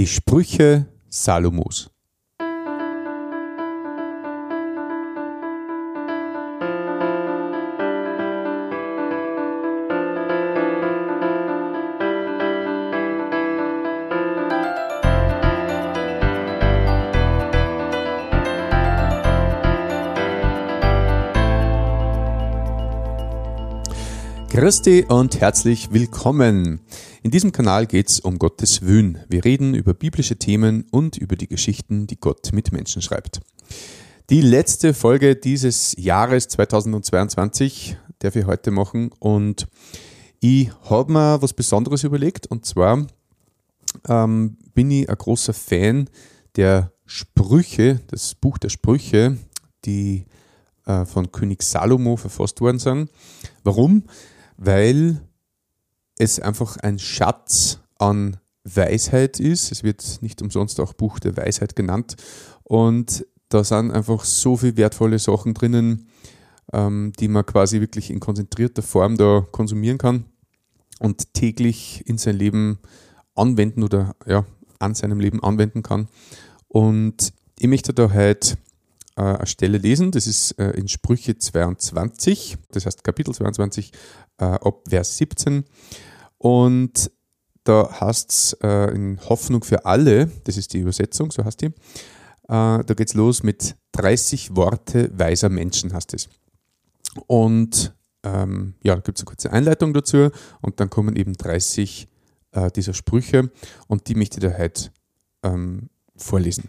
Die Sprüche Salomos. Christi und herzlich willkommen. In diesem Kanal geht es um Gottes Wün. Wir reden über biblische Themen und über die Geschichten, die Gott mit Menschen schreibt. Die letzte Folge dieses Jahres 2022 darf ich heute machen und ich habe mir was Besonderes überlegt und zwar ähm, bin ich ein großer Fan der Sprüche, das Buch der Sprüche, die äh, von König Salomo verfasst worden sind. Warum? Weil es einfach ein Schatz an Weisheit ist. Es wird nicht umsonst auch Buch der Weisheit genannt. Und da sind einfach so viele wertvolle Sachen drinnen, ähm, die man quasi wirklich in konzentrierter Form da konsumieren kann und täglich in sein Leben anwenden oder ja, an seinem Leben anwenden kann. Und ich möchte da heute eine Stelle lesen. Das ist äh, in Sprüche 22, das heißt Kapitel 22, äh, ab Vers 17. Und da heißt es äh, in Hoffnung für alle, das ist die Übersetzung, so heißt die. Äh, da geht es los mit 30 Worte weiser Menschen, heißt es. Und ähm, ja, da gibt es eine kurze Einleitung dazu und dann kommen eben 30 äh, dieser Sprüche und die möchte ich dir heute ähm, vorlesen.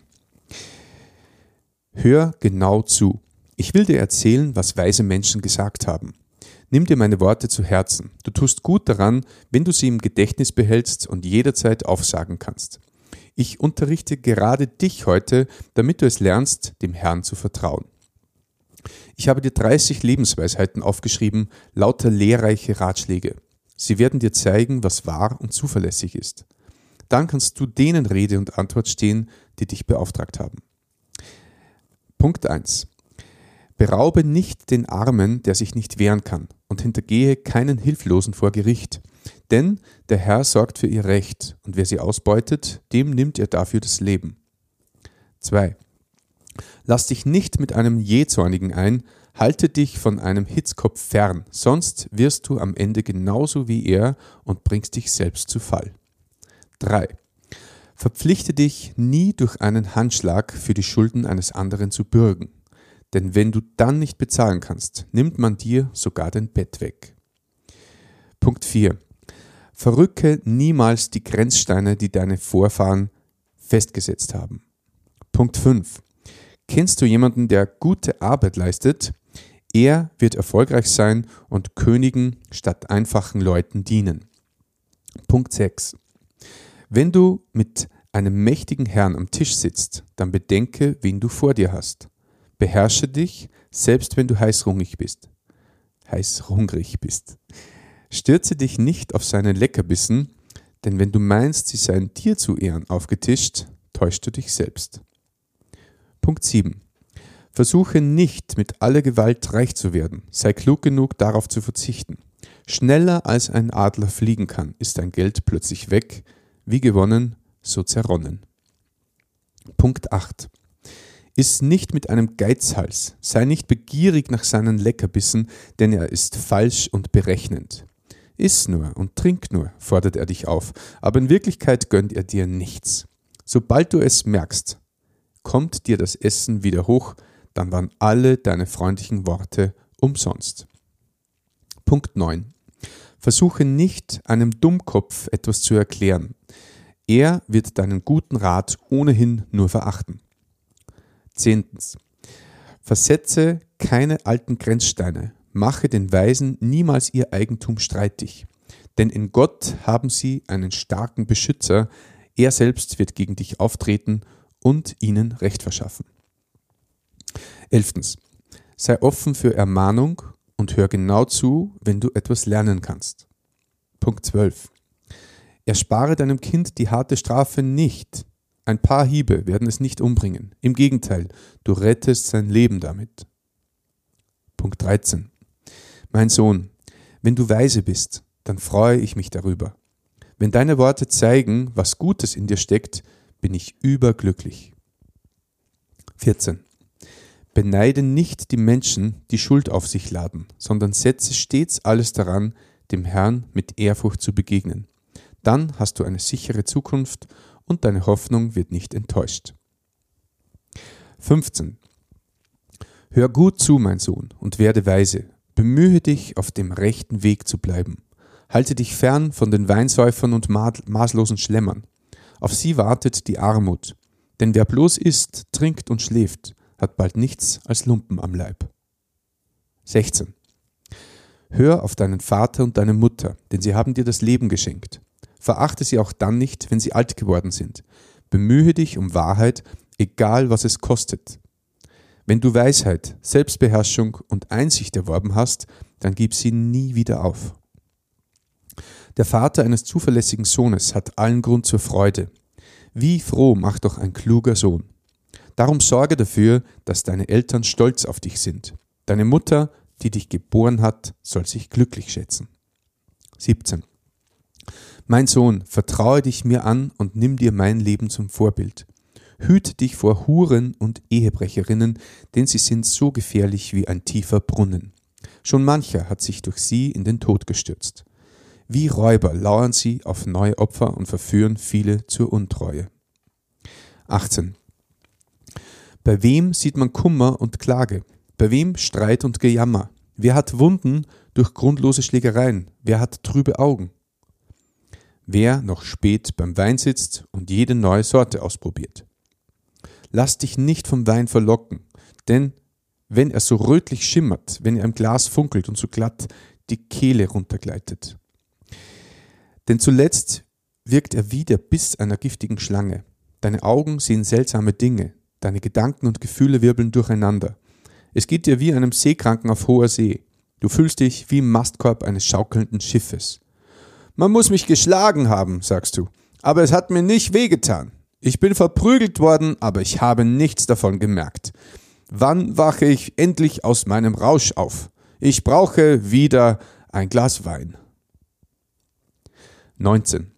Hör genau zu. Ich will dir erzählen, was weise Menschen gesagt haben. Nimm dir meine Worte zu Herzen. Du tust gut daran, wenn du sie im Gedächtnis behältst und jederzeit aufsagen kannst. Ich unterrichte gerade dich heute, damit du es lernst, dem Herrn zu vertrauen. Ich habe dir 30 Lebensweisheiten aufgeschrieben, lauter lehrreiche Ratschläge. Sie werden dir zeigen, was wahr und zuverlässig ist. Dann kannst du denen Rede und Antwort stehen, die dich beauftragt haben. Punkt 1. Beraube nicht den Armen, der sich nicht wehren kann, und hintergehe keinen Hilflosen vor Gericht. Denn der Herr sorgt für ihr Recht, und wer sie ausbeutet, dem nimmt er dafür das Leben. 2. Lass dich nicht mit einem Jähzornigen ein, halte dich von einem Hitzkopf fern, sonst wirst du am Ende genauso wie er und bringst dich selbst zu Fall. 3. Verpflichte dich nie durch einen Handschlag für die Schulden eines anderen zu bürgen denn wenn du dann nicht bezahlen kannst, nimmt man dir sogar dein Bett weg. Punkt 4. Verrücke niemals die Grenzsteine, die deine Vorfahren festgesetzt haben. Punkt 5. Kennst du jemanden, der gute Arbeit leistet? Er wird erfolgreich sein und Königen statt einfachen Leuten dienen. Punkt 6. Wenn du mit einem mächtigen Herrn am Tisch sitzt, dann bedenke, wen du vor dir hast. Beherrsche dich, selbst wenn du heißhungrig bist. Heißhungrig bist. Stürze dich nicht auf seine Leckerbissen, denn wenn du meinst, sie seien dir zu Ehren aufgetischt, täuschst du dich selbst. Punkt 7. Versuche nicht, mit aller Gewalt reich zu werden. Sei klug genug, darauf zu verzichten. Schneller als ein Adler fliegen kann, ist dein Geld plötzlich weg. Wie gewonnen, so zerronnen. Punkt 8. Iss nicht mit einem Geizhals, sei nicht begierig nach seinen Leckerbissen, denn er ist falsch und berechnend. Iss nur und trink nur, fordert er dich auf, aber in Wirklichkeit gönnt er dir nichts. Sobald du es merkst, kommt dir das Essen wieder hoch, dann waren alle deine freundlichen Worte umsonst. Punkt 9. Versuche nicht, einem Dummkopf etwas zu erklären. Er wird deinen guten Rat ohnehin nur verachten. Zehntens. Versetze keine alten Grenzsteine, mache den Weisen niemals ihr Eigentum streitig. Denn in Gott haben sie einen starken Beschützer, er selbst wird gegen dich auftreten und ihnen Recht verschaffen. Elftens. Sei offen für Ermahnung und hör genau zu, wenn du etwas lernen kannst. Punkt 12. Erspare deinem Kind die harte Strafe nicht, ein paar Hiebe werden es nicht umbringen. Im Gegenteil, du rettest sein Leben damit. Punkt 13. Mein Sohn, wenn du weise bist, dann freue ich mich darüber. Wenn deine Worte zeigen, was Gutes in dir steckt, bin ich überglücklich. 14. Beneide nicht die Menschen, die Schuld auf sich laden, sondern setze stets alles daran, dem Herrn mit Ehrfurcht zu begegnen. Dann hast du eine sichere Zukunft und deine Hoffnung wird nicht enttäuscht. 15. Hör gut zu, mein Sohn, und werde weise. Bemühe dich, auf dem rechten Weg zu bleiben. Halte dich fern von den Weinsäufern und maßlosen Schlemmern. Auf sie wartet die Armut. Denn wer bloß isst, trinkt und schläft, hat bald nichts als Lumpen am Leib. 16. Hör auf deinen Vater und deine Mutter, denn sie haben dir das Leben geschenkt. Verachte sie auch dann nicht, wenn sie alt geworden sind. Bemühe dich um Wahrheit, egal was es kostet. Wenn du Weisheit, Selbstbeherrschung und Einsicht erworben hast, dann gib sie nie wieder auf. Der Vater eines zuverlässigen Sohnes hat allen Grund zur Freude. Wie froh macht doch ein kluger Sohn. Darum sorge dafür, dass deine Eltern stolz auf dich sind. Deine Mutter, die dich geboren hat, soll sich glücklich schätzen. 17. Mein Sohn, vertraue dich mir an und nimm dir mein Leben zum Vorbild. Hüte dich vor Huren und Ehebrecherinnen, denn sie sind so gefährlich wie ein tiefer Brunnen. Schon mancher hat sich durch sie in den Tod gestürzt. Wie Räuber lauern sie auf neue Opfer und verführen viele zur Untreue. 18. Bei wem sieht man Kummer und Klage? Bei wem Streit und Gejammer? Wer hat Wunden durch grundlose Schlägereien? Wer hat trübe Augen? Wer noch spät beim Wein sitzt und jede neue Sorte ausprobiert? Lass dich nicht vom Wein verlocken, denn wenn er so rötlich schimmert, wenn er im Glas funkelt und so glatt die Kehle runtergleitet. Denn zuletzt wirkt er wie der Biss einer giftigen Schlange. Deine Augen sehen seltsame Dinge, deine Gedanken und Gefühle wirbeln durcheinander. Es geht dir wie einem Seekranken auf hoher See. Du fühlst dich wie im Mastkorb eines schaukelnden Schiffes. Man muss mich geschlagen haben, sagst du, aber es hat mir nicht wehgetan. Ich bin verprügelt worden, aber ich habe nichts davon gemerkt. Wann wache ich endlich aus meinem Rausch auf? Ich brauche wieder ein Glas Wein. 19.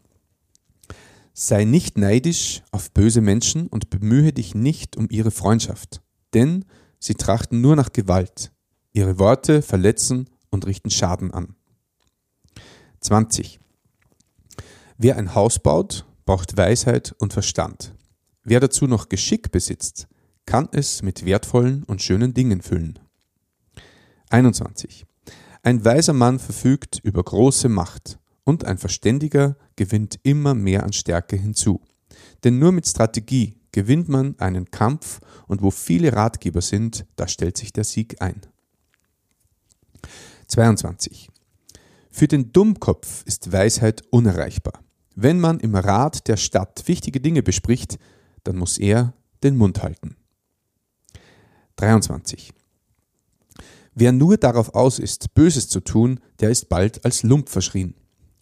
Sei nicht neidisch auf böse Menschen und bemühe dich nicht um ihre Freundschaft, denn sie trachten nur nach Gewalt. Ihre Worte verletzen und richten Schaden an. 20. Wer ein Haus baut, braucht Weisheit und Verstand. Wer dazu noch Geschick besitzt, kann es mit wertvollen und schönen Dingen füllen. 21. Ein weiser Mann verfügt über große Macht und ein Verständiger gewinnt immer mehr an Stärke hinzu. Denn nur mit Strategie gewinnt man einen Kampf und wo viele Ratgeber sind, da stellt sich der Sieg ein. 22. Für den Dummkopf ist Weisheit unerreichbar. Wenn man im Rat der Stadt wichtige Dinge bespricht, dann muss er den Mund halten. 23. Wer nur darauf aus ist, Böses zu tun, der ist bald als Lump verschrien.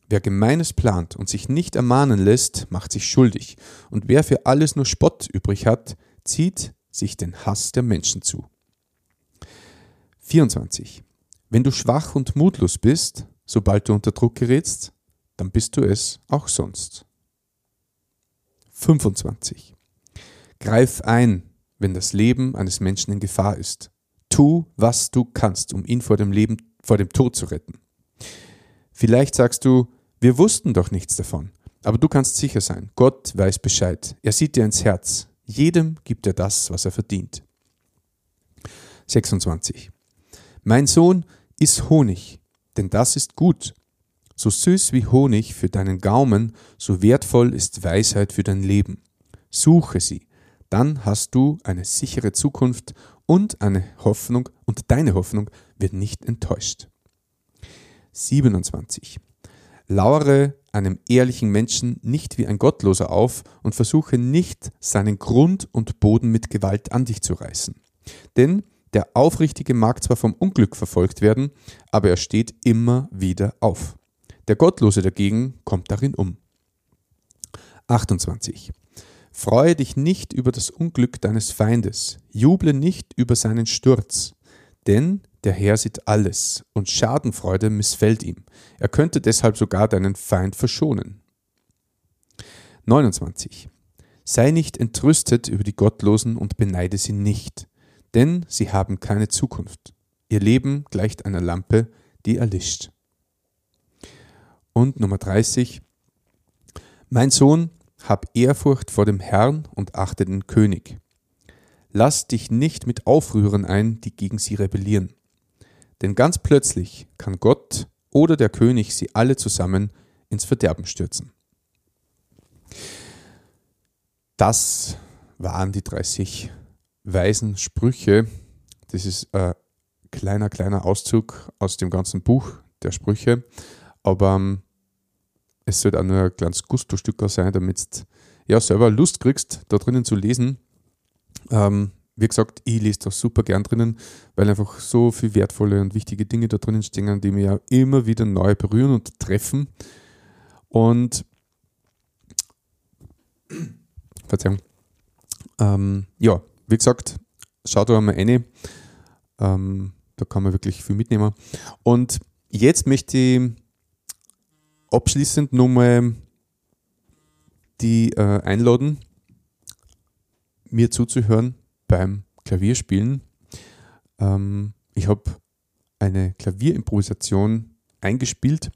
Wer Gemeines plant und sich nicht ermahnen lässt, macht sich schuldig, und wer für alles nur Spott übrig hat, zieht sich den Hass der Menschen zu. 24. Wenn du schwach und mutlos bist, sobald du unter Druck gerätst, dann bist du es auch sonst. 25. Greif ein, wenn das Leben eines Menschen in Gefahr ist. Tu, was du kannst, um ihn vor dem Leben, vor dem Tod zu retten. Vielleicht sagst du, wir wussten doch nichts davon. Aber du kannst sicher sein, Gott weiß Bescheid. Er sieht dir ins Herz. Jedem gibt er das, was er verdient. 26. Mein Sohn, iss Honig, denn das ist gut so süß wie Honig für deinen Gaumen, so wertvoll ist Weisheit für dein Leben. Suche sie, dann hast du eine sichere Zukunft und eine Hoffnung, und deine Hoffnung wird nicht enttäuscht. 27. Lauere einem ehrlichen Menschen nicht wie ein Gottloser auf und versuche nicht, seinen Grund und Boden mit Gewalt an dich zu reißen. Denn der Aufrichtige mag zwar vom Unglück verfolgt werden, aber er steht immer wieder auf. Der Gottlose dagegen kommt darin um. 28. Freue dich nicht über das Unglück deines Feindes, juble nicht über seinen Sturz, denn der Herr sieht alles und Schadenfreude missfällt ihm. Er könnte deshalb sogar deinen Feind verschonen. 29. Sei nicht entrüstet über die Gottlosen und beneide sie nicht, denn sie haben keine Zukunft. Ihr Leben gleicht einer Lampe, die erlischt. Und Nummer 30. Mein Sohn, hab Ehrfurcht vor dem Herrn und achte den König. Lass dich nicht mit Aufrührern ein, die gegen sie rebellieren. Denn ganz plötzlich kann Gott oder der König sie alle zusammen ins Verderben stürzen. Das waren die 30 weisen Sprüche. Das ist ein kleiner, kleiner Auszug aus dem ganzen Buch der Sprüche. Aber ähm, es sollte auch nur ein kleines Gusto-Stücker sein, damit du ja selber Lust kriegst, da drinnen zu lesen. Ähm, wie gesagt, ich lese da super gern drinnen, weil einfach so viele wertvolle und wichtige Dinge da drinnen stehen, die mir ja immer wieder neu berühren und treffen. Und Verzeihung. Ähm, ja, wie gesagt, schaut da einmal rein. Ähm, da kann man wirklich viel mitnehmen. Und jetzt möchte ich abschließend nochmal die äh, einladen, mir zuzuhören beim Klavierspielen. Ähm, ich habe eine Klavierimprovisation eingespielt,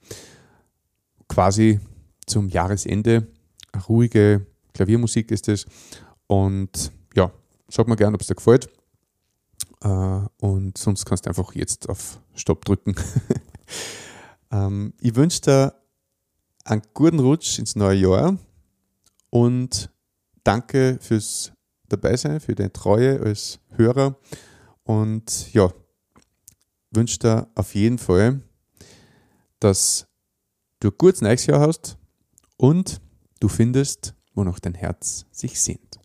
quasi zum Jahresende. Eine ruhige Klaviermusik ist es. Und ja, sag mal gerne, ob es dir gefällt. Äh, und sonst kannst du einfach jetzt auf Stopp drücken. ähm, ich wünsche dir einen guten Rutsch ins neue Jahr und danke fürs Dabeisein, für deine Treue als Hörer. Und ja, wünsche dir auf jeden Fall, dass du ein gutes neues Jahr hast und du findest, wo noch dein Herz sich sehnt.